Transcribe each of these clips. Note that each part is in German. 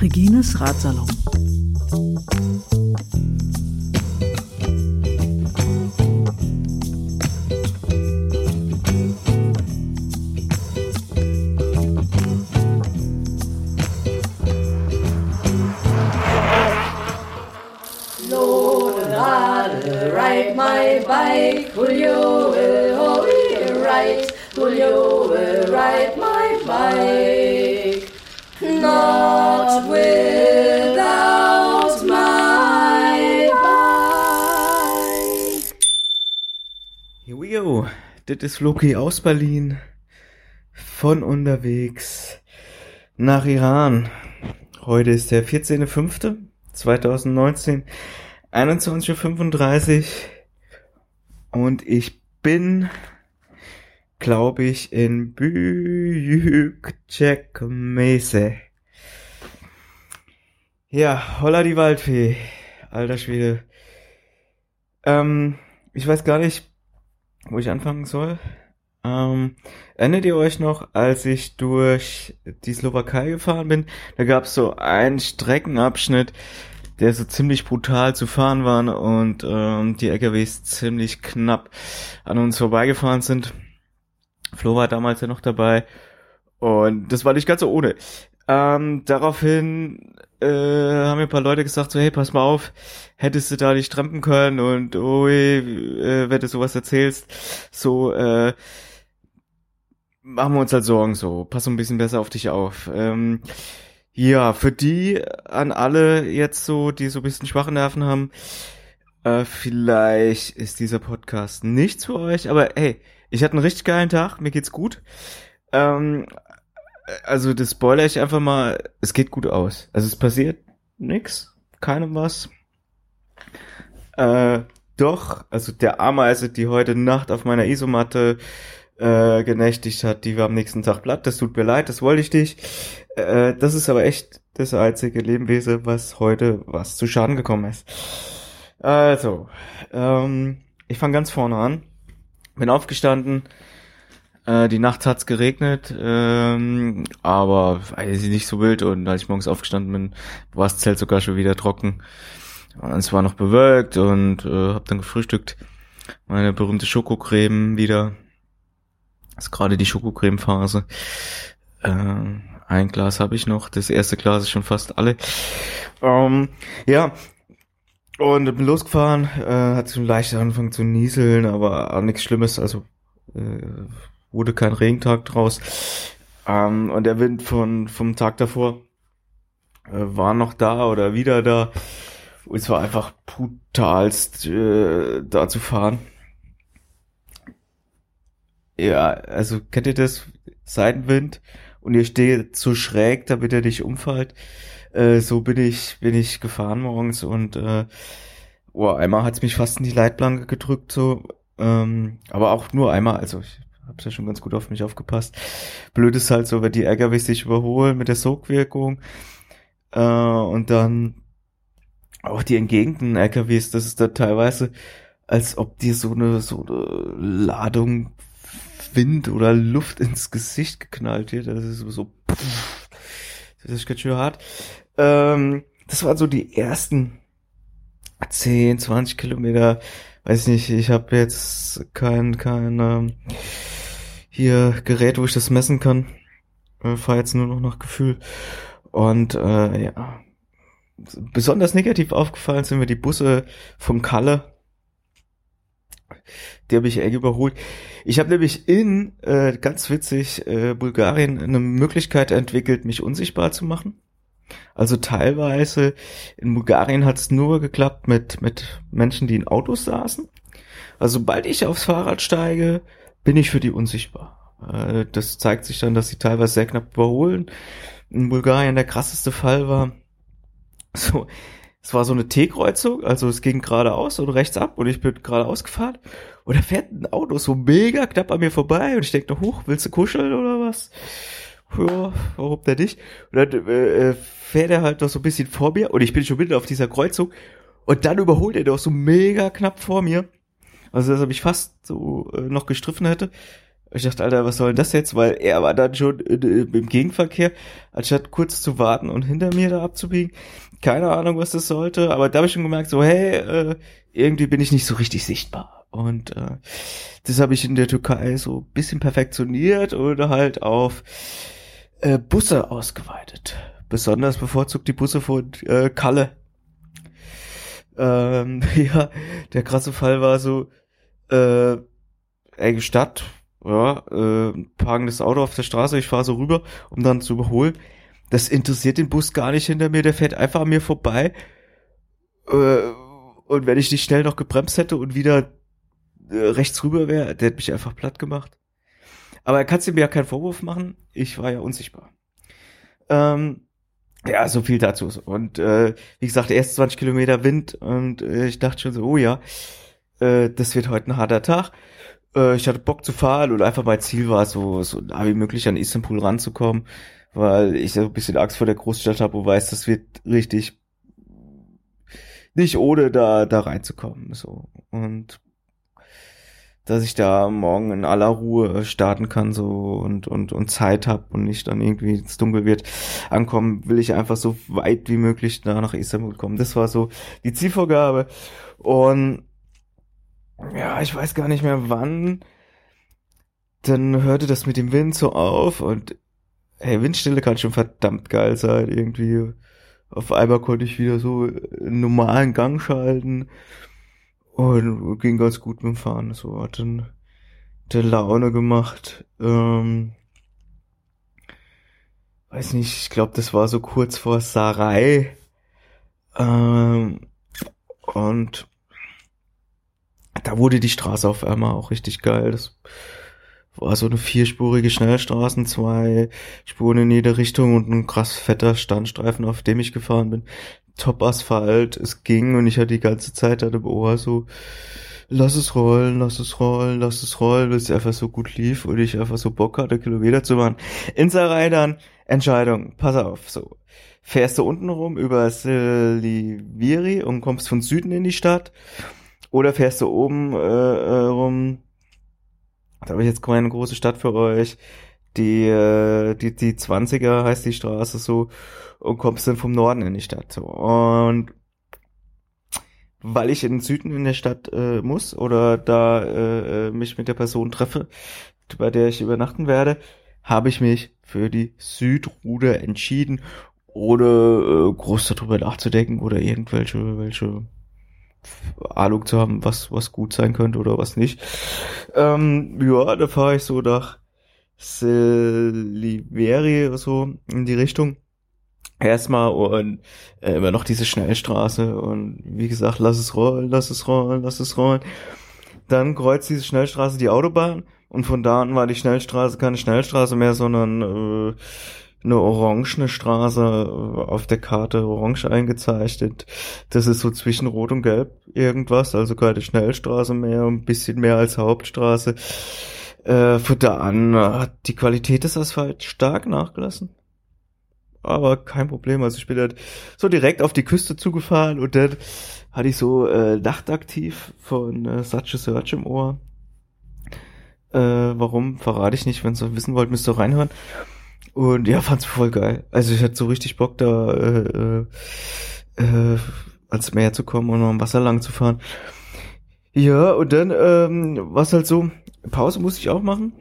Regines Ratsalon. Das ist Loki aus Berlin. Von unterwegs nach Iran. Heute ist der 14.05.2019. 21.35 Uhr. Und ich bin, glaube ich, in Büyükçekmece. Ja, holla die Waldfee. Alter Schwede. Ähm, ich weiß gar nicht, wo ich anfangen soll. Ähm, erinnert ihr euch noch, als ich durch die Slowakei gefahren bin? Da gab es so einen Streckenabschnitt, der so ziemlich brutal zu fahren war und ähm, die LKWs ziemlich knapp an uns vorbeigefahren sind. Flo war damals ja noch dabei und das war nicht ganz so ohne. Ähm, daraufhin äh, haben mir ein paar Leute gesagt, so hey, pass mal auf, hättest du da nicht trampen können und ui, äh, wenn du sowas erzählst, so äh, machen wir uns halt Sorgen so, pass ein bisschen besser auf dich auf. Ähm, ja, für die an alle jetzt so, die so ein bisschen schwache Nerven haben, äh, vielleicht ist dieser Podcast nichts für euch, aber hey, ich hatte einen richtig geilen Tag, mir geht's gut. Ähm, also das spoiler ich einfach mal, es geht gut aus. Also es passiert nix, keinem was. Äh, doch, also der Ameise, die heute Nacht auf meiner Isomatte äh, genächtigt hat, die war am nächsten Tag platt. Das tut mir leid, das wollte ich nicht. Äh, das ist aber echt das einzige Lebewesen, was heute was zu Schaden gekommen ist. Also, ähm, ich fange ganz vorne an. Bin aufgestanden. Äh, die Nacht hat's geregnet, ähm, aber weiß ich nicht so wild. Und als ich morgens aufgestanden bin, war das Zelt sogar schon wieder trocken. Und es war noch bewölkt und äh, habe dann gefrühstückt. Meine berühmte Schokocreme wieder ist gerade die Schokocreme-Phase. Äh, ein Glas habe ich noch. Das erste Glas ist schon fast alle. Ähm, ja. Und bin losgefahren, äh, hat schon leicht angefangen zu nieseln, aber auch nichts Schlimmes, also äh, wurde kein Regentag draus. Ähm, und der Wind von vom Tag davor äh, war noch da oder wieder da. Es war einfach brutalst äh, da zu fahren. Ja, also kennt ihr das? Seitenwind und ihr steht so schräg, damit er nicht umfällt. Äh, so bin ich, bin ich gefahren morgens und äh, oh, einmal hat's mich fast in die Leitplanke gedrückt, so, ähm, aber auch nur einmal, also ich hab's ja schon ganz gut auf mich aufgepasst. Blöd ist halt so, wenn die LKWs sich überholen mit der Sogwirkung äh, und dann auch die entgegenden LKWs, das ist da teilweise, als ob dir so eine so eine Ladung Wind oder Luft ins Gesicht geknallt wird. Das ist so, pff, das ist ganz schön hart. Ähm, das waren so die ersten 10, 20 Kilometer. Weiß nicht, ich habe jetzt kein, kein ähm, hier Gerät, wo ich das messen kann. Ich fahr jetzt nur noch nach Gefühl. Und äh, ja, besonders negativ aufgefallen sind mir die Busse vom Kalle die habe ich eng überholt. Ich habe nämlich in, äh, ganz witzig, äh, Bulgarien eine Möglichkeit entwickelt, mich unsichtbar zu machen. Also teilweise in Bulgarien hat es nur geklappt mit, mit Menschen, die in Autos saßen. Also sobald ich aufs Fahrrad steige, bin ich für die unsichtbar. Äh, das zeigt sich dann, dass sie teilweise sehr knapp überholen. In Bulgarien der krasseste Fall war, so, es war so eine T-Kreuzung, also es ging geradeaus und rechts ab und ich bin geradeaus gefahren und da fährt ein Auto so mega knapp an mir vorbei und ich denke noch, hoch, willst du kuscheln oder was? Ja, warum denn nicht? Und dann äh, fährt er halt noch so ein bisschen vor mir und ich bin schon mitten auf dieser Kreuzung und dann überholt er doch so mega knapp vor mir Also, dass er mich fast so äh, noch gestriffen hätte. Ich dachte, Alter, was soll denn das jetzt? Weil er war dann schon äh, im Gegenverkehr, anstatt kurz zu warten und hinter mir da abzubiegen. Keine Ahnung, was das sollte, aber da habe ich schon gemerkt, so, hey, äh, irgendwie bin ich nicht so richtig sichtbar. Und äh, das habe ich in der Türkei so bisschen perfektioniert oder halt auf äh, Busse ausgeweitet. Besonders bevorzugt die Busse von äh, Kalle. Ähm, ja, der krasse Fall war so, äh, enge Stadt, ja, äh, parkendes Auto auf der Straße, ich fahre so rüber, um dann zu überholen. Das interessiert den Bus gar nicht hinter mir, der fährt einfach an mir vorbei. Äh, und wenn ich nicht schnell noch gebremst hätte und wieder äh, rechts rüber wäre, der hätte mich einfach platt gemacht. Aber er kann mir ja keinen Vorwurf machen, ich war ja unsichtbar. Ähm, ja, so viel dazu. Und äh, wie gesagt, erst 20 Kilometer Wind und äh, ich dachte schon so, oh ja, äh, das wird heute ein harter Tag. Äh, ich hatte Bock zu fahren und einfach mein Ziel war, so, so nah wie möglich an Istanbul ranzukommen, weil ich so ein bisschen Angst vor der Großstadt habe und weiß, das wird richtig nicht ohne da, da reinzukommen. So. Und dass ich da morgen in aller Ruhe starten kann so und und und Zeit habe und nicht dann irgendwie ins Dunkel wird ankommen, will ich einfach so weit wie möglich da nach Istanbul kommen. Das war so die Zielvorgabe und ja, ich weiß gar nicht mehr wann. Dann hörte das mit dem Wind so auf und hey, Windstille kann schon verdammt geil sein irgendwie. Auf einmal konnte ich wieder so einen normalen Gang schalten und ging ganz gut mit dem Fahren. So hat dann der Laune gemacht. Ähm, weiß nicht, ich glaube, das war so kurz vor Sarai. Ähm, und da wurde die Straße auf einmal auch richtig geil. Das war so eine vierspurige Schnellstraße, zwei Spuren in jede Richtung und ein krass fetter Standstreifen, auf dem ich gefahren bin. Top Asphalt, es ging und ich hatte die ganze Zeit an dem Ohr so, lass es rollen, lass es rollen, lass es rollen, weil es einfach so gut lief und ich einfach so Bock hatte, Kilometer zu machen. In Sarai dann, Entscheidung, pass auf, so. Fährst du unten rum über Siliviri und kommst von Süden in die Stadt oder fährst du oben äh, äh, rum da habe ich jetzt keine große Stadt für euch. Die, äh, die, die 20er heißt die Straße so und kommst dann vom Norden in die Stadt. So. Und weil ich in den Süden in der Stadt äh, muss oder da äh, äh, mich mit der Person treffe, bei der ich übernachten werde, habe ich mich für die Südruder entschieden, ohne äh, groß darüber nachzudenken oder irgendwelche welche Ahnung zu haben, was, was gut sein könnte oder was nicht. Ähm, ja, da fahre ich so nach Siliveri so in die Richtung. Erstmal und äh, immer noch diese Schnellstraße und wie gesagt, lass es rollen, lass es rollen, lass es rollen. Dann kreuzt diese Schnellstraße die Autobahn und von da an war die Schnellstraße keine Schnellstraße mehr, sondern äh, eine orangene Straße äh, auf der Karte orange eingezeichnet. Das ist so zwischen Rot und Gelb irgendwas, also keine Schnellstraße mehr, ein bisschen mehr als Hauptstraße. Äh, von da an hat die Qualität des Asphalts stark nachgelassen. Aber kein Problem. Also ich bin halt so direkt auf die Küste zugefahren und dann hatte ich so äh, nachtaktiv von äh, Such a Search im Ohr. Äh, warum, verrate ich nicht. Wenn ihr wissen wollt, müsst ihr reinhören. Und ja, fand's voll geil. Also ich hatte so richtig Bock da äh, äh, äh, ans Meer zu kommen und am Wasser lang zu fahren. Ja, und dann ähm, was halt so, Pause musste ich auch machen.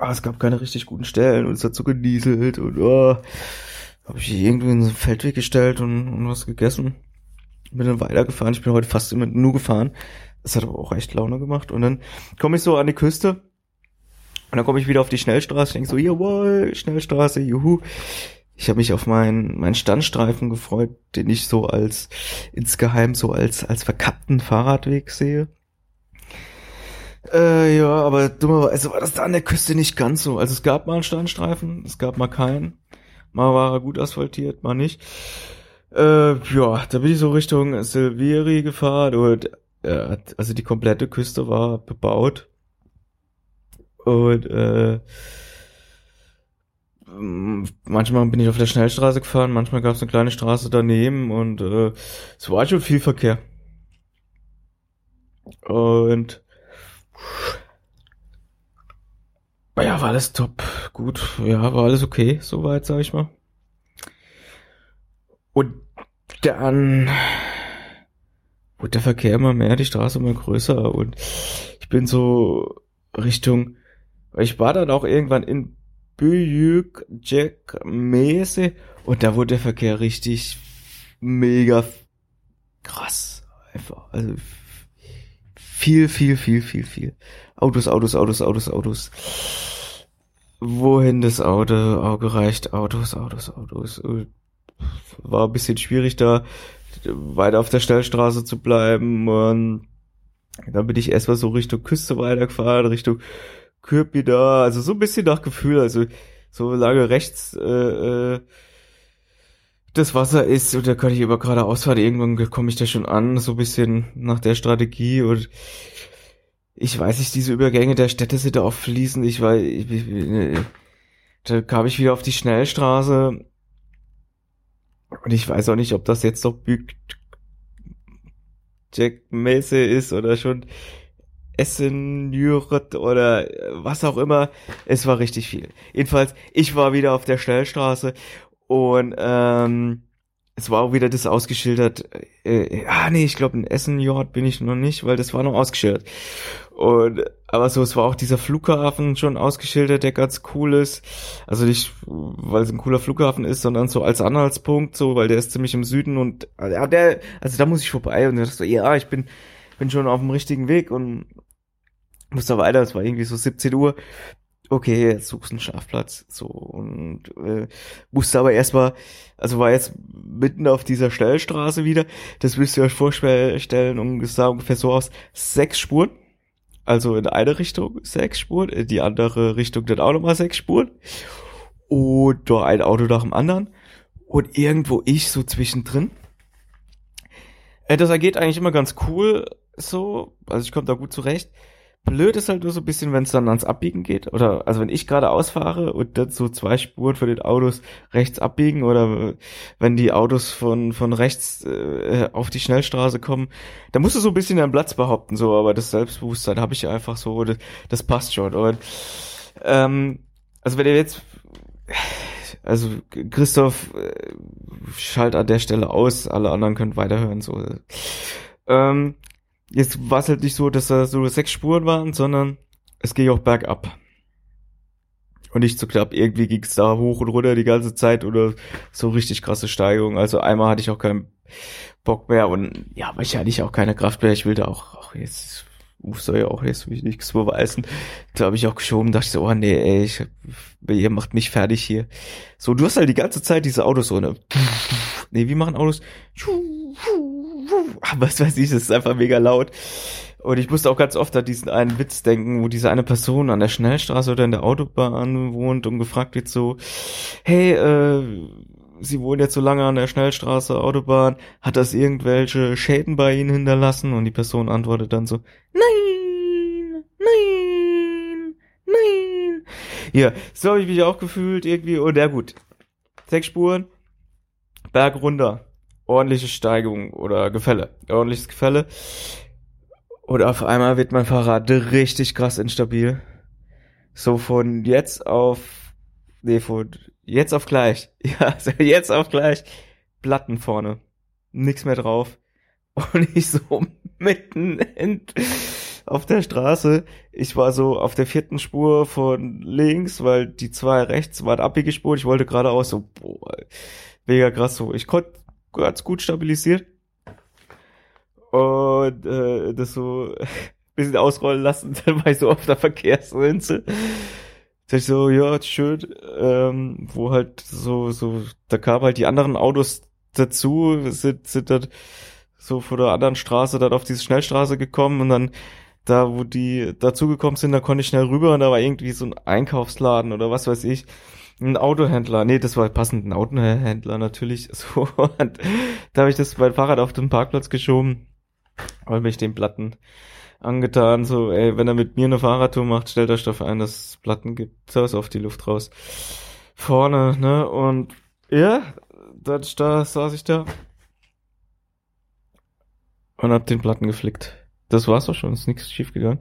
Ah, es gab keine richtig guten Stellen und es hat so genieselt und oh, habe ich irgendwie in so einen Feldweg gestellt und, und was gegessen. Bin dann weitergefahren. Ich bin heute fast immer nur gefahren. Das hat aber auch echt Laune gemacht. Und dann komme ich so an die Küste und dann komme ich wieder auf die Schnellstraße, denke so, jawohl, Schnellstraße, juhu. Ich habe mich auf meinen meinen Standstreifen gefreut, den ich so als insgeheim so als als verkappten Fahrradweg sehe. Äh, ja, aber dummerweise war das da an der Küste nicht ganz so. Also es gab mal einen Standstreifen, es gab mal keinen. Mal war er gut asphaltiert, mal nicht. Äh, ja, da bin ich so Richtung Silveri gefahren und äh, also die komplette Küste war bebaut und äh, manchmal bin ich auf der Schnellstraße gefahren, manchmal gab es eine kleine Straße daneben und äh, es war schon viel Verkehr. Und ja, war alles top, gut, ja, war alles okay, soweit, sag ich mal. Und dann wurde der Verkehr immer mehr, die Straße immer größer und ich bin so Richtung, ich war dann auch irgendwann in Büyük Jack Mese und da wurde der Verkehr richtig mega krass. Einfach, also viel, viel, viel, viel, viel. Autos, Autos, Autos, Autos, Autos. Wohin das Auto, Auge reicht, Autos, Autos, Autos. War ein bisschen schwierig da weiter auf der Schnellstraße zu bleiben und dann bin ich erstmal so Richtung Küste weitergefahren, Richtung Kürpi da, also so ein bisschen nach Gefühl, also so lange rechts äh, äh, das Wasser ist und da kann ich über geradeaus fahren, irgendwann komme ich da schon an, so ein bisschen nach der Strategie und ich weiß nicht, diese Übergänge der Städte sind da oft fließend, ich weiß, ich, ich, da kam ich wieder auf die Schnellstraße und ich weiß auch nicht, ob das jetzt noch Jack Messe ist oder schon Essen, Jüret oder was auch immer. Es war richtig viel. Jedenfalls, ich war wieder auf der Schnellstraße und ähm, es war auch wieder das ausgeschildert. Äh, ah nee, ich glaube in Essen Jord bin ich noch nicht, weil das war noch ausgeschildert. Und aber so, es war auch dieser Flughafen schon ausgeschildert, der ganz cool ist. Also nicht, weil es ein cooler Flughafen ist, sondern so als Anhaltspunkt, so, weil der ist ziemlich im Süden und ja, der, also da muss ich vorbei und dann so, ja, ich bin, bin schon auf dem richtigen Weg und muss da weiter, es war irgendwie so 17 Uhr. Okay, jetzt suchst einen Schlafplatz, so, und äh, musste aber erstmal, also war jetzt mitten auf dieser Schnellstraße wieder, das müsst ihr euch vorstellen, und es sah ungefähr so aus, sechs Spuren, also in eine Richtung sechs Spuren, in die andere Richtung dann auch nochmal sechs Spuren, und da ein Auto nach dem anderen, und irgendwo ich so zwischendrin. Äh, das ergeht eigentlich immer ganz cool, so, also ich komme da gut zurecht, Blöd ist halt nur so ein bisschen, wenn es dann ans Abbiegen geht. Oder also wenn ich gerade ausfahre und dann so zwei Spuren von den Autos rechts abbiegen oder wenn die Autos von, von rechts äh, auf die Schnellstraße kommen, da musst du so ein bisschen deinen Platz behaupten, so, aber das Selbstbewusstsein habe ich einfach so, das, das passt schon. Und, ähm, also wenn ihr jetzt also Christoph äh, schalt an der Stelle aus, alle anderen können weiterhören. So. Ähm, jetzt war es halt nicht so, dass da so sechs Spuren waren, sondern es ging auch bergab. Und nicht so knapp, irgendwie ging es da hoch und runter die ganze Zeit oder so richtig krasse Steigerung. Also einmal hatte ich auch keinen Bock mehr und ja, aber ich hatte ich auch keine Kraft mehr. Ich will da auch, auch jetzt Uf soll ja auch jetzt mich nichts beweisen. Da habe ich auch geschoben, dachte ich so, oh nee, ey, ich, ihr macht mich fertig hier. So, du hast halt die ganze Zeit diese Autos so, ne? Nee, wie machen Autos? was weiß ich, das ist einfach mega laut. Und ich musste auch ganz oft an diesen einen Witz denken, wo diese eine Person an der Schnellstraße oder in der Autobahn wohnt und gefragt wird so, hey, äh, Sie wohnen jetzt so lange an der Schnellstraße, Autobahn, hat das irgendwelche Schäden bei Ihnen hinterlassen? Und die Person antwortet dann so, nein, nein, nein. Ja, so habe ich mich auch gefühlt irgendwie. Und ja gut, sechs Spuren, Berg runter ordentliche Steigung oder Gefälle, ordentliches Gefälle. Und auf einmal wird mein Fahrrad richtig krass instabil. So von jetzt auf, nee, von jetzt auf gleich. Ja, also jetzt auf gleich. Platten vorne. Nix mehr drauf. Und ich so mitten in, auf der Straße. Ich war so auf der vierten Spur von links, weil die zwei rechts waren abbiegespurt. Ich wollte geradeaus so, boah, mega krass so. Ich konnte ganz gut stabilisiert. Und äh, das so ein bisschen ausrollen lassen, dann war ich so auf der Verkehrsrinse. Da ich so, ja, schön, ähm, wo halt so, so, da kamen halt die anderen Autos dazu, sind, sind dann so vor der anderen Straße dann auf diese Schnellstraße gekommen und dann da, wo die dazugekommen sind, da konnte ich schnell rüber und da war irgendwie so ein Einkaufsladen oder was weiß ich. Ein Autohändler, nee, das war passend, ein Autohändler natürlich. So, und da habe ich das mein Fahrrad auf den Parkplatz geschoben, weil mich den Platten angetan, so, ey, wenn er mit mir eine Fahrradtour macht, stellt euch dafür ein, dass es Platten gibt, so ist auf die Luft raus. Vorne, ne, und ja, da, da saß ich da und hab den Platten geflickt. Das war's auch schon, ist nichts schief gegangen.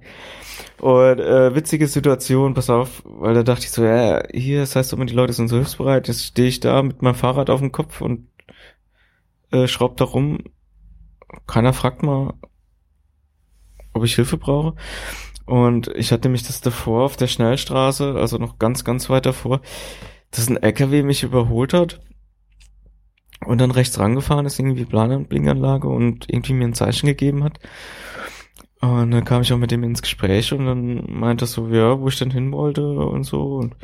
Und äh, witzige Situation, pass auf, weil da dachte ich so, ja, hier, das heißt immer, die Leute sind so hilfsbereit. Jetzt stehe ich da mit meinem Fahrrad auf dem Kopf und äh, schraub da rum. Keiner fragt mal, ob ich Hilfe brauche. Und ich hatte mich das davor auf der Schnellstraße, also noch ganz, ganz weit davor, dass ein LKW mich überholt hat und dann rechts rangefahren ist, irgendwie Plan- und Blinkanlage und irgendwie mir ein Zeichen gegeben hat. Und dann kam ich auch mit dem ins Gespräch und dann meinte er so, ja, wo ich denn hin wollte und so. Und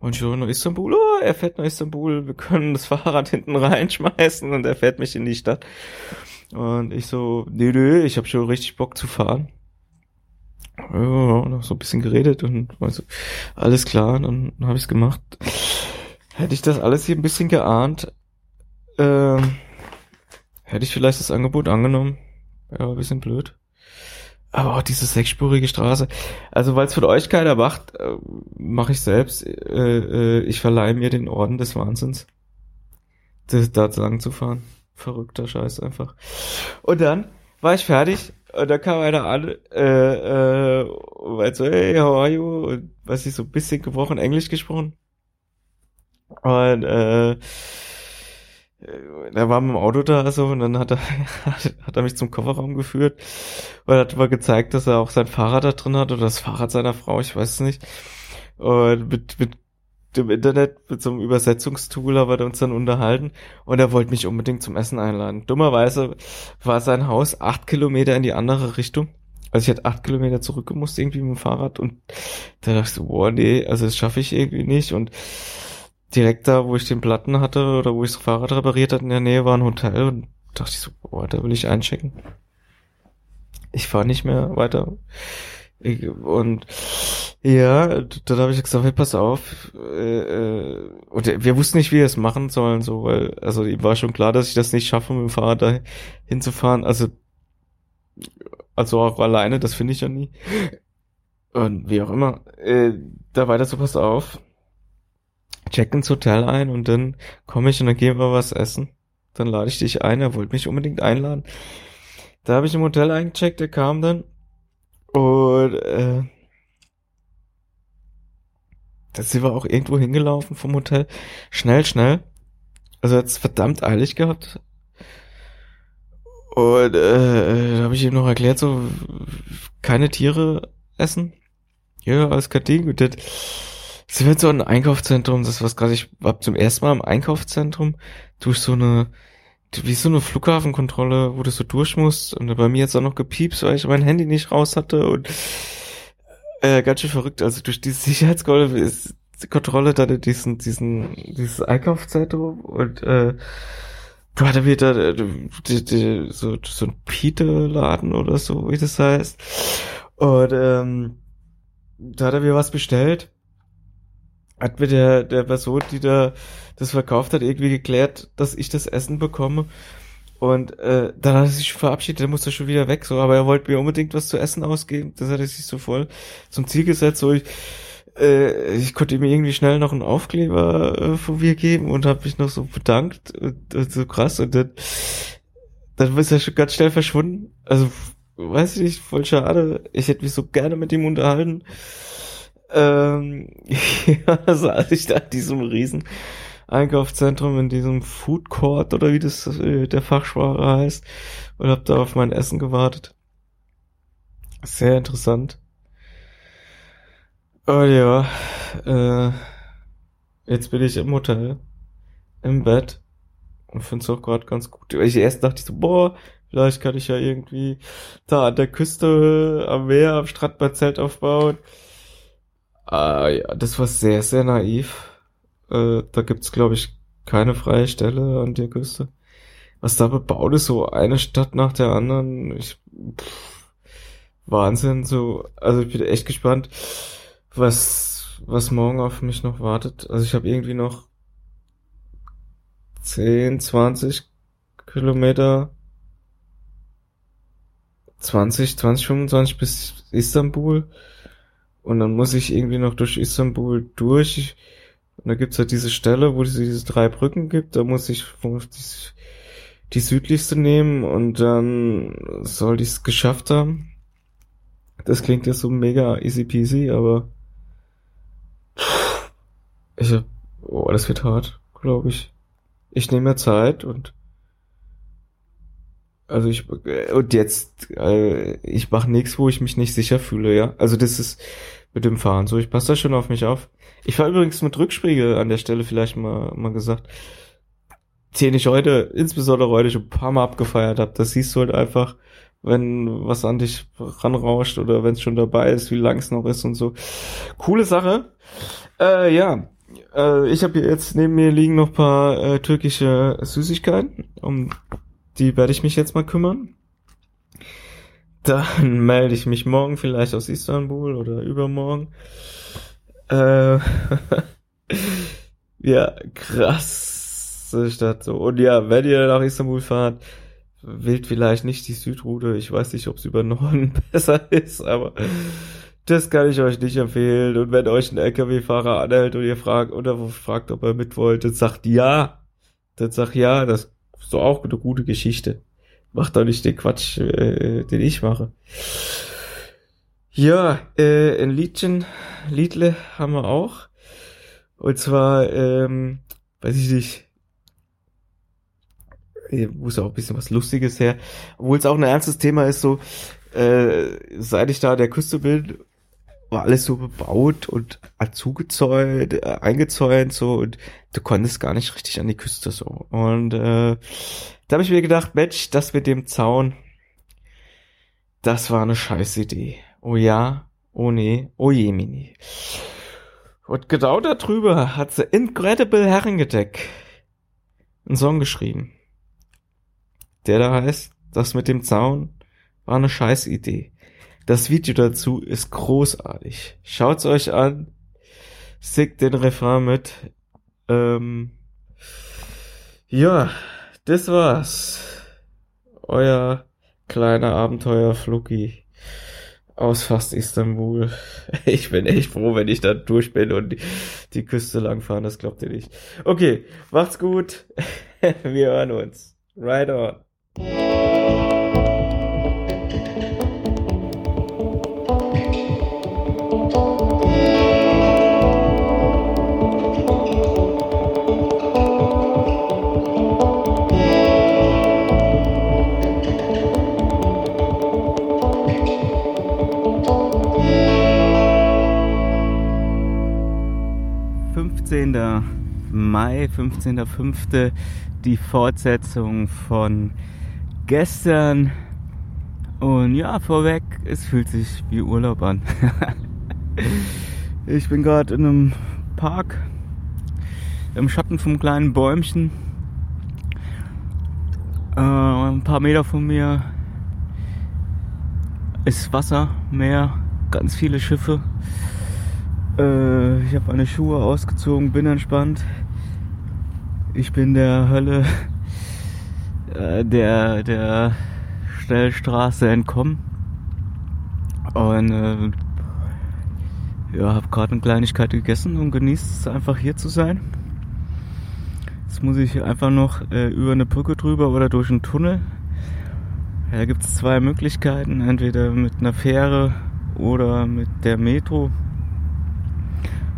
und ich so, nach Istanbul, oh, er fährt nach Istanbul, wir können das Fahrrad hinten reinschmeißen und er fährt mich in die Stadt. Und ich so, nee, nee, ich habe schon richtig Bock zu fahren. Ja, noch so ein bisschen geredet und also, alles klar, dann habe ich es gemacht. Hätte ich das alles hier ein bisschen geahnt, äh, hätte ich vielleicht das Angebot angenommen. Ja, ein bisschen blöd. Aber auch diese sechsspurige Straße. Also weil es für euch keiner macht, äh, mache ich selbst. Äh, äh, ich verleihe mir den Orden des Wahnsinns. Das, da lang zu fahren. Verrückter Scheiß einfach. Und dann war ich fertig und da kam einer an, äh, äh, weil so, hey, how are you? Und was ich so ein bisschen gebrochen Englisch gesprochen. Und äh, er war mit dem Auto da so und dann hat er, hat er mich zum Kofferraum geführt und hat mal gezeigt, dass er auch sein Fahrrad da drin hat oder das Fahrrad seiner Frau, ich weiß es nicht. Und mit, mit dem Internet, mit so einem Übersetzungstool haben wir uns dann unterhalten und er wollte mich unbedingt zum Essen einladen. Dummerweise war sein Haus acht Kilometer in die andere Richtung. Also ich hätte acht Kilometer zurückgemusst irgendwie mit dem Fahrrad und da dachte ich so, boah, nee, also das schaffe ich irgendwie nicht und direkt da, wo ich den Platten hatte oder wo ich das Fahrrad repariert hatte, in der Nähe war ein Hotel und dachte ich so, boah, da will ich einchecken. Ich fahre nicht mehr weiter. Ich, und ja, dann habe ich gesagt, hey, pass auf. Äh, äh, und wir wussten nicht, wie wir es machen sollen, so, weil, also ihm war schon klar, dass ich das nicht schaffe, mit dem Fahrrad da hinzufahren. Also, also auch alleine, das finde ich ja nie. Und wie auch immer. Äh, da weiter so, pass auf check ins Hotel ein und dann komme ich und dann gehen wir was essen. Dann lade ich dich ein, er wollte mich unbedingt einladen. Da habe ich im Hotel eingecheckt, er kam dann und äh, da sind wir auch irgendwo hingelaufen vom Hotel. Schnell, schnell. Also hat es verdammt eilig gehabt. Und äh, da habe ich ihm noch erklärt, so keine Tiere essen. Ja, alles kein Ding. Und das, Sie wird so ein Einkaufszentrum, das was gerade ich war zum ersten Mal im Einkaufszentrum durch so eine wie so eine Flughafenkontrolle, wo du so durch musst und bei mir jetzt auch noch gepiepst, weil ich mein Handy nicht raus hatte und äh, ganz schön verrückt. Also durch diese Sicherheitskontrolle ist die Kontrolle da diesen diesen dieses Einkaufszentrum und äh, du hatte wieder die, die, so so ein Pite-Laden oder so, wie das heißt. Und ähm, da hat er mir was bestellt hat mir der, der Person, die da das verkauft hat, irgendwie geklärt, dass ich das Essen bekomme. Und äh, dann hat er sich verabschiedet, der musste schon wieder weg, so, aber er wollte mir unbedingt was zu essen ausgeben. Das hat er sich so voll zum Ziel gesetzt, so ich, äh, ich konnte ihm irgendwie schnell noch einen Aufkleber äh, von mir geben und habe mich noch so bedankt und, und so krass und dann, dann ist er schon ganz schnell verschwunden. Also, weiß ich nicht, voll schade. Ich hätte mich so gerne mit ihm unterhalten. Ähm, ja, saß ich da in diesem riesen Einkaufszentrum, in diesem Food Court oder wie das äh, der Fachsprache heißt und hab da auf mein Essen gewartet. Sehr interessant. Oh ja, äh, jetzt bin ich im Hotel, im Bett und find's auch gerade ganz gut. Ich erst dachte ich so, boah, vielleicht kann ich ja irgendwie da an der Küste, am Meer, am Strand mein Zelt aufbauen. Ah, ja, das war sehr, sehr naiv. Äh, da gibt's, glaube ich, keine freie Stelle an der Küste. Was da bebaut ist, so eine Stadt nach der anderen. Ich, pff, Wahnsinn, so. Also ich bin echt gespannt, was, was morgen auf mich noch wartet. Also ich habe irgendwie noch 10, 20 Kilometer 20, 20, 25 bis Istanbul. Und dann muss ich irgendwie noch durch Istanbul durch. Und da gibt's halt diese Stelle, wo es diese drei Brücken gibt. Da muss ich die südlichste nehmen und dann sollte ich es geschafft haben. Das klingt jetzt so mega easy peasy, aber ich hab, oh, das wird hart, glaube ich. Ich nehme mir Zeit und also ich und jetzt äh, ich mache nichts, wo ich mich nicht sicher fühle, ja. Also das ist mit dem Fahren so. Ich passe da schon auf mich auf. Ich war übrigens mit Rückspiegel an der Stelle vielleicht mal mal gesagt, den ich heute insbesondere heute schon ein paar Mal abgefeiert habe. Das siehst du halt einfach, wenn was an dich ranrauscht oder wenn es schon dabei ist, wie lang es noch ist und so. Coole Sache. Äh, ja, äh, ich habe jetzt neben mir liegen noch paar äh, türkische Süßigkeiten. Um die werde ich mich jetzt mal kümmern. Dann melde ich mich morgen vielleicht aus Istanbul oder übermorgen. Äh, ja, krass Stadt so. Und ja, wenn ihr nach Istanbul fahrt, wählt vielleicht nicht die Südroute. Ich weiß nicht, ob es über Norden besser ist, aber das kann ich euch nicht empfehlen. Und wenn euch ein LKW-Fahrer anhält und ihr fragt oder fragt, ob er mit wollt, dann sagt ja. Dann sagt ja, das doch auch eine gute Geschichte. Macht doch nicht den Quatsch, äh, den ich mache. Ja, äh, ein Liedchen, Liedle haben wir auch. Und zwar, ähm, weiß ich nicht, muss auch ein bisschen was Lustiges her. Obwohl es auch ein ernstes Thema ist, so, äh, seit ich da der Küste bin, war alles so bebaut und zugezäunt, äh, eingezäunt so und du konntest gar nicht richtig an die Küste so. Und äh, da habe ich mir gedacht, Mensch, das mit dem Zaun, das war eine scheiß Idee. Oh ja, oh nee, oh je, Mini. Und genau darüber hat sie Incredible Herrengedeck einen Song geschrieben. Der da heißt, das mit dem Zaun war eine scheiß Idee. Das Video dazu ist großartig. Schaut's euch an. Singt den Refrain mit. Ähm, ja, das war's. Euer kleiner Abenteuer Fluki aus fast Istanbul. Ich bin echt froh, wenn ich da durch bin und die, die Küste langfahren. Das glaubt ihr nicht. Okay, macht's gut. Wir hören uns. Right on. 15. Mai, 15.05. die Fortsetzung von gestern. Und ja, vorweg, es fühlt sich wie Urlaub an. ich bin gerade in einem Park im Schatten vom kleinen Bäumchen. Äh, ein paar Meter von mir ist Wasser, Meer, ganz viele Schiffe. Äh, ich habe meine Schuhe ausgezogen, bin entspannt. Ich bin der Hölle äh, der, der Stellstraße entkommen. Und äh, ja, habe gerade eine Kleinigkeit gegessen und genießt es einfach hier zu sein. Jetzt muss ich einfach noch äh, über eine Brücke drüber oder durch einen Tunnel. Da gibt es zwei Möglichkeiten, entweder mit einer Fähre oder mit der Metro.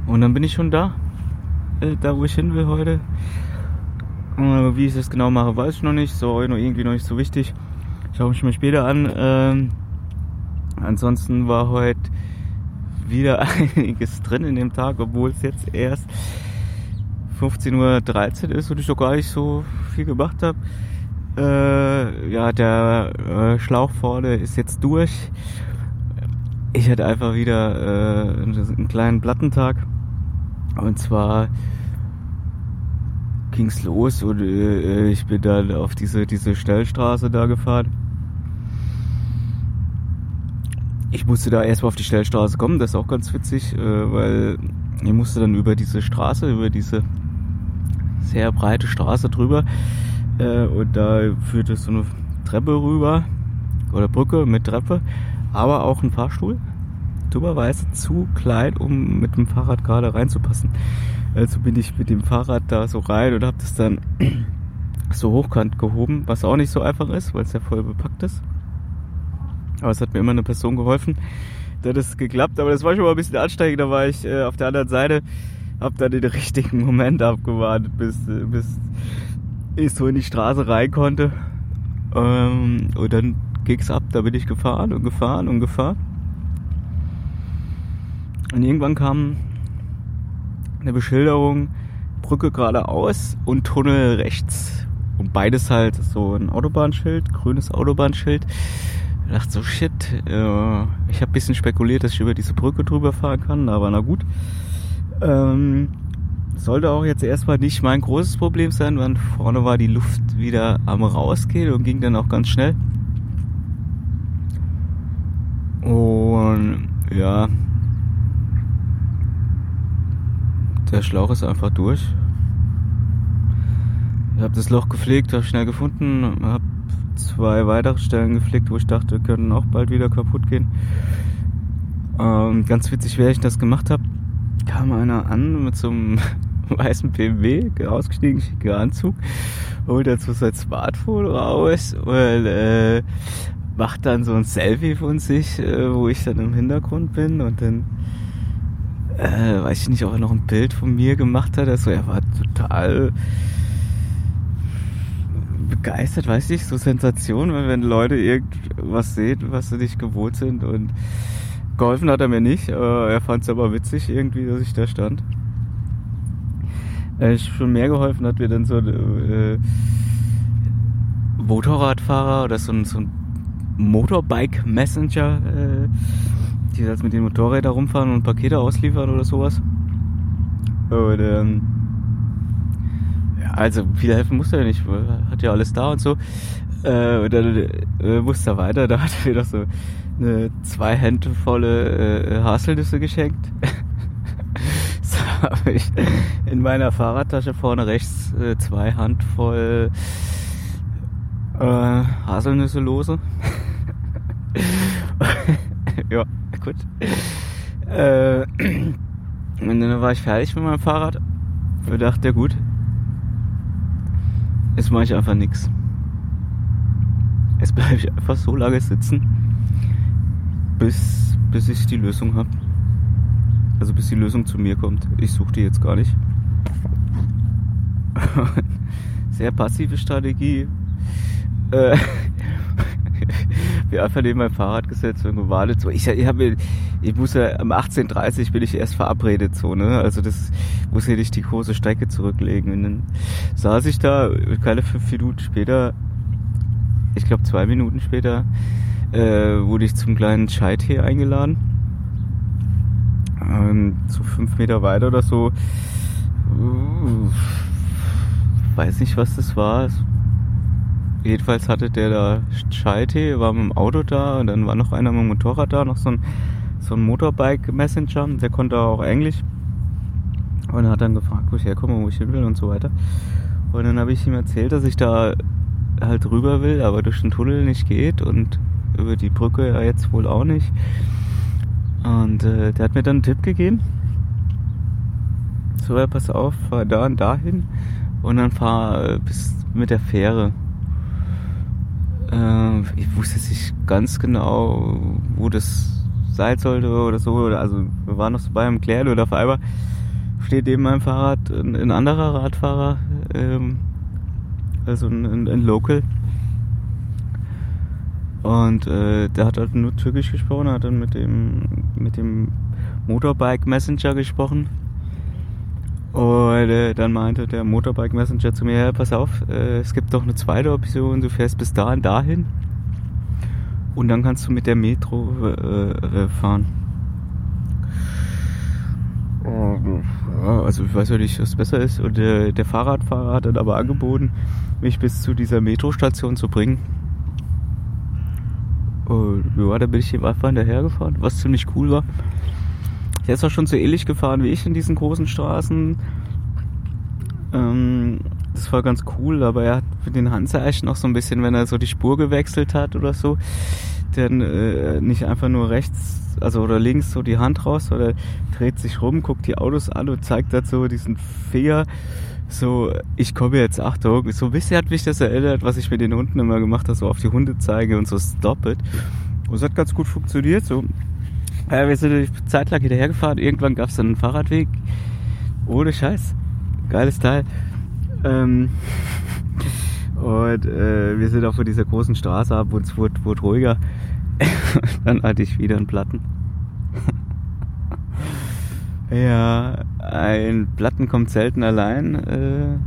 Und dann bin ich schon da, äh, da wo ich hin will heute. Äh, wie ich das genau mache, weiß ich noch nicht. So irgendwie noch nicht so wichtig. Schaue ich mir später an. Ähm, ansonsten war heute wieder einiges drin in dem Tag, obwohl es jetzt erst 15.13 Uhr ist und ich doch gar nicht so viel gemacht habe. Äh, ja, der äh, Schlauch vorne ist jetzt durch. Ich hatte einfach wieder äh, einen kleinen Plattentag. Und zwar ging's los und äh, ich bin dann auf diese, diese Stellstraße da gefahren. Ich musste da erstmal auf die Stellstraße kommen, das ist auch ganz witzig, äh, weil ich musste dann über diese Straße, über diese sehr breite Straße drüber äh, und da führte so eine Treppe rüber oder Brücke mit Treppe, aber auch ein Fahrstuhl dummerweise zu klein, um mit dem Fahrrad gerade reinzupassen. Also bin ich mit dem Fahrrad da so rein und habe das dann so hochkant gehoben, was auch nicht so einfach ist, weil es ja voll bepackt ist. Aber es hat mir immer eine Person geholfen. Da hat es geklappt, aber das war schon mal ein bisschen ansteigend. Da war ich äh, auf der anderen Seite, hab dann den richtigen Moment abgewartet, bis, äh, bis ich so in die Straße rein konnte. Ähm, und dann ging's ab, da bin ich gefahren und gefahren und gefahren. Und irgendwann kam eine Beschilderung, Brücke geradeaus und Tunnel rechts. Und beides halt so ein Autobahnschild, grünes Autobahnschild. Ich dachte so, shit, äh, ich habe ein bisschen spekuliert, dass ich über diese Brücke drüber fahren kann, aber na gut. Ähm, sollte auch jetzt erstmal nicht mein großes Problem sein, weil vorne war die Luft wieder am rausgehen und ging dann auch ganz schnell. Und ja, der Schlauch ist einfach durch. Ich habe das Loch gepflegt, habe schnell gefunden, habe zwei weitere Stellen gepflegt, wo ich dachte, können auch bald wieder kaputt gehen. Ähm, ganz witzig, während ich das gemacht habe, kam einer an mit so einem weißen BMW, ausgestiegen, schicker Anzug, holt dazu sein Smartphone raus und äh, macht dann so ein Selfie von sich, äh, wo ich dann im Hintergrund bin und dann äh, weiß ich nicht, ob er noch ein Bild von mir gemacht hat. Also er war total begeistert, weiß ich, so Sensation, wenn Leute irgendwas sehen, was sie nicht gewohnt sind und geholfen hat er mir nicht. Äh, er fand es aber witzig irgendwie, dass ich da stand. Äh, schon mehr geholfen hat mir dann so ein äh, Motorradfahrer oder so ein, so ein Motorbike-Messenger, äh, die jetzt mit den Motorrädern rumfahren und Pakete ausliefern oder sowas. Und, ähm, ja, also viel helfen musste er nicht, hat ja alles da und so. Äh, und dann äh, musste er weiter, da hat er mir doch so eine zwei Hände volle äh, Haselnüsse geschenkt. so habe ich in meiner Fahrradtasche vorne rechts äh, zwei Handvoll äh, Haselnüsse lose. ja, gut. Äh, und dann war ich fertig mit meinem Fahrrad und dachte, ja gut, jetzt mache ich einfach nichts. Jetzt bleibe ich einfach so lange sitzen, bis, bis ich die Lösung habe. Also bis die Lösung zu mir kommt. Ich suche die jetzt gar nicht. Sehr passive Strategie. Äh, bin einfach neben mein Fahrrad gesetzt und gewartet. So, ich, ich, hab, ich muss ja um 18.30 Uhr bin ich erst verabredet, so, ne? Also das muss ja nicht die große Strecke zurücklegen. Und dann saß ich da, keine fünf Minuten später, ich glaube zwei Minuten später, äh, wurde ich zum kleinen Chai-Tee eingeladen. Ähm, so fünf Meter weiter oder so. Uh, weiß nicht, was das war. Jedenfalls hatte der da Chai-Tee, war mit dem Auto da und dann war noch einer mit dem Motorrad da, noch so ein, so ein Motorbike-Messenger, der konnte auch Englisch. Und hat dann gefragt, wo ich herkomme, wo ich hin will und so weiter. Und dann habe ich ihm erzählt, dass ich da halt rüber will, aber durch den Tunnel nicht geht und über die Brücke ja jetzt wohl auch nicht. Und äh, der hat mir dann einen Tipp gegeben. So, ja, pass auf, fahr da und dahin und dann fahr äh, bis mit der Fähre. Äh, ich wusste nicht ganz genau, wo das sein sollte oder so. Also wir waren noch so beim Klären und auf einmal steht neben meinem Fahrrad ein, ein anderer Radfahrer, ähm, also ein, ein, ein Local. Und äh, der hat halt nur Türkisch gesprochen, hat dann mit dem, mit dem Motorbike Messenger gesprochen. Und äh, dann meinte der Motorbike Messenger zu mir, ja, pass auf, äh, es gibt doch eine zweite Option, du fährst bis dahin dahin und dann kannst du mit der Metro äh, äh fahren. Ja, also ich weiß ja nicht, was besser ist. Und der, der Fahrradfahrer hat dann aber angeboten, mich bis zu dieser Metrostation zu bringen. Und ja, da bin ich ihm einfach hinterhergefahren, was ziemlich cool war. Der ist auch schon so ähnlich gefahren wie ich in diesen großen Straßen. Ähm, das war ganz cool, aber er hat mit den Handzeichen noch so ein bisschen, wenn er so die Spur gewechselt hat oder so, dann äh, nicht einfach nur rechts, also oder links so die Hand raus, oder dreht sich rum, guckt die Autos an und zeigt dazu diesen Finger So, ich komme jetzt, Achtung, so ein bisschen hat mich das erinnert, was ich mit den Hunden immer gemacht habe, so auf die Hunde zeige und so stop it. Und es hat ganz gut funktioniert, so. Ja, wir sind eine Zeit lang hinterhergefahren, irgendwann gab es dann einen Fahrradweg. Ohne Scheiß. Geiles Teil. Ähm, und äh, wir sind auch von dieser großen Straße ab und es wurde, wurde ruhiger. dann hatte ich wieder einen Platten. ja, ein Platten kommt selten allein. Äh,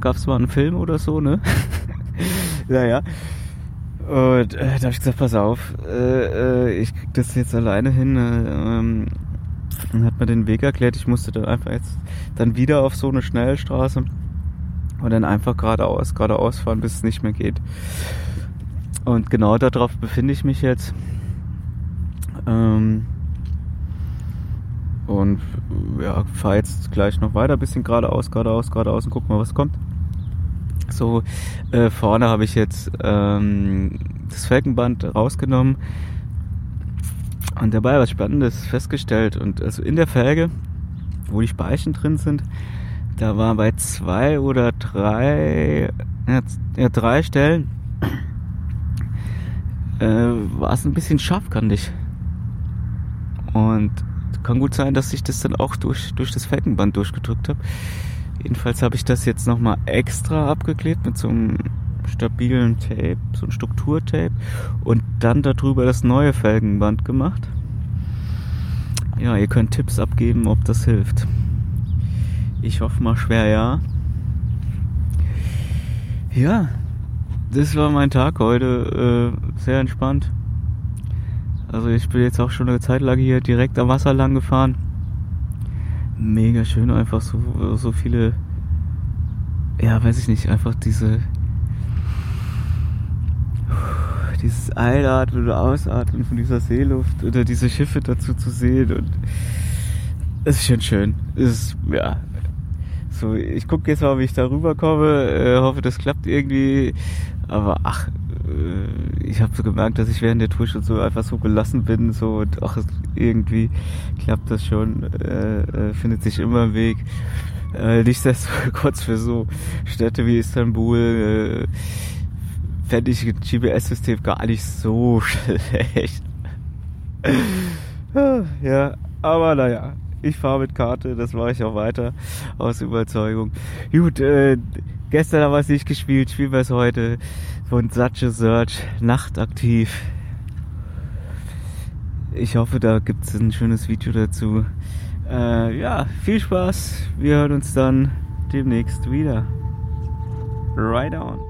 Gab es mal einen Film oder so, ne? naja. Und äh, da habe ich gesagt, pass auf, äh, äh, ich krieg das jetzt alleine hin. Äh, ähm, dann hat mir den Weg erklärt, ich musste dann einfach jetzt dann wieder auf so eine Schnellstraße und dann einfach geradeaus, geradeaus fahren, bis es nicht mehr geht. Und genau darauf befinde ich mich jetzt. Ähm, und ja, fahre jetzt gleich noch weiter, bisschen geradeaus, geradeaus, geradeaus und guck mal, was kommt. So, äh, vorne habe ich jetzt ähm, das Felgenband rausgenommen und dabei was Spannendes festgestellt. Und also in der Felge, wo die Speichen drin sind, da war bei zwei oder drei, ja, drei Stellen, äh, war es ein bisschen scharfkantig. Und kann gut sein, dass ich das dann auch durch, durch das Felgenband durchgedrückt habe. Jedenfalls habe ich das jetzt nochmal extra abgeklebt mit so einem stabilen Tape, so ein Strukturtape und dann darüber das neue Felgenband gemacht. Ja, ihr könnt Tipps abgeben, ob das hilft. Ich hoffe mal schwer ja. Ja, das war mein Tag heute. Äh, sehr entspannt. Also ich bin jetzt auch schon eine Zeit lang hier direkt am Wasser lang gefahren. Mega schön, einfach so, so viele, ja, weiß ich nicht, einfach diese, dieses Einatmen oder Ausatmen von dieser Seeluft oder diese Schiffe dazu zu sehen und es ist schon schön. Es ist, ja, so, ich gucke jetzt mal, wie ich da rüberkomme, äh, hoffe, das klappt irgendwie, aber ach, ich habe so gemerkt, dass ich während der Tour schon so einfach so gelassen bin, so und ach, irgendwie klappt das schon, äh, äh, findet sich immer ein Weg. Äh, nichtsdestotrotz für so Städte wie Istanbul äh, fände ich ein GPS-System gar nicht so schlecht. ja, aber naja, ich fahre mit Karte, das mache ich auch weiter aus Überzeugung. Gut, äh, gestern haben wir es nicht gespielt, spielen wir es heute von Such a Search nachtaktiv. Ich hoffe, da gibt es ein schönes Video dazu. Äh, ja, viel Spaß. Wir hören uns dann demnächst wieder. Right on.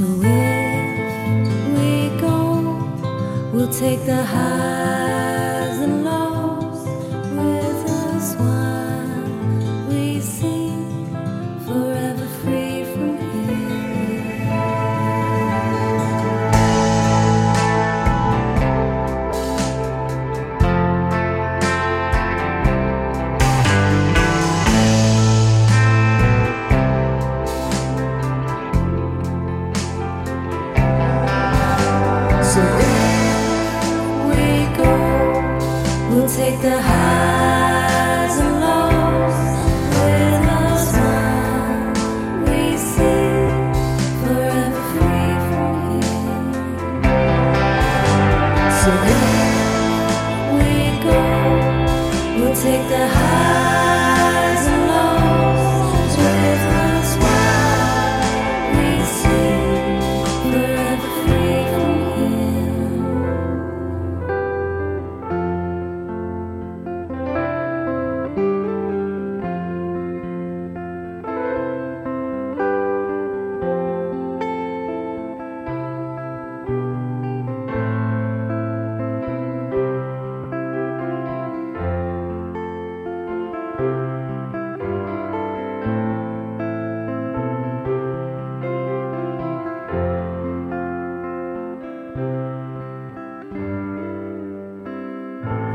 So if we go, we'll take the highs